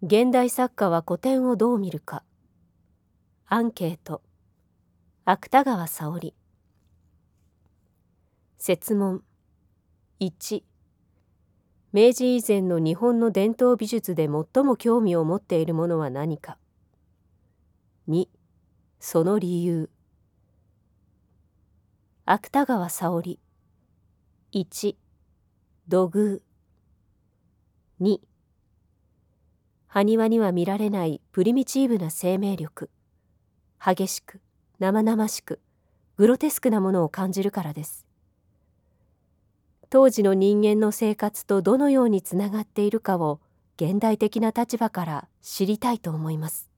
現代作家は古典をどう見るか。アンケート。芥川沙織。設問。1明治以前の日本の伝統美術で最も興味を持っているものは何か。2その理由。芥川沙織。1土偶。2埴輪には見られないプリミチーブな生命力。激しく生々しくグロテスクなものを感じるからです。当時の人間の生活とどのようにつながっているかを現代的な立場から知りたいと思います。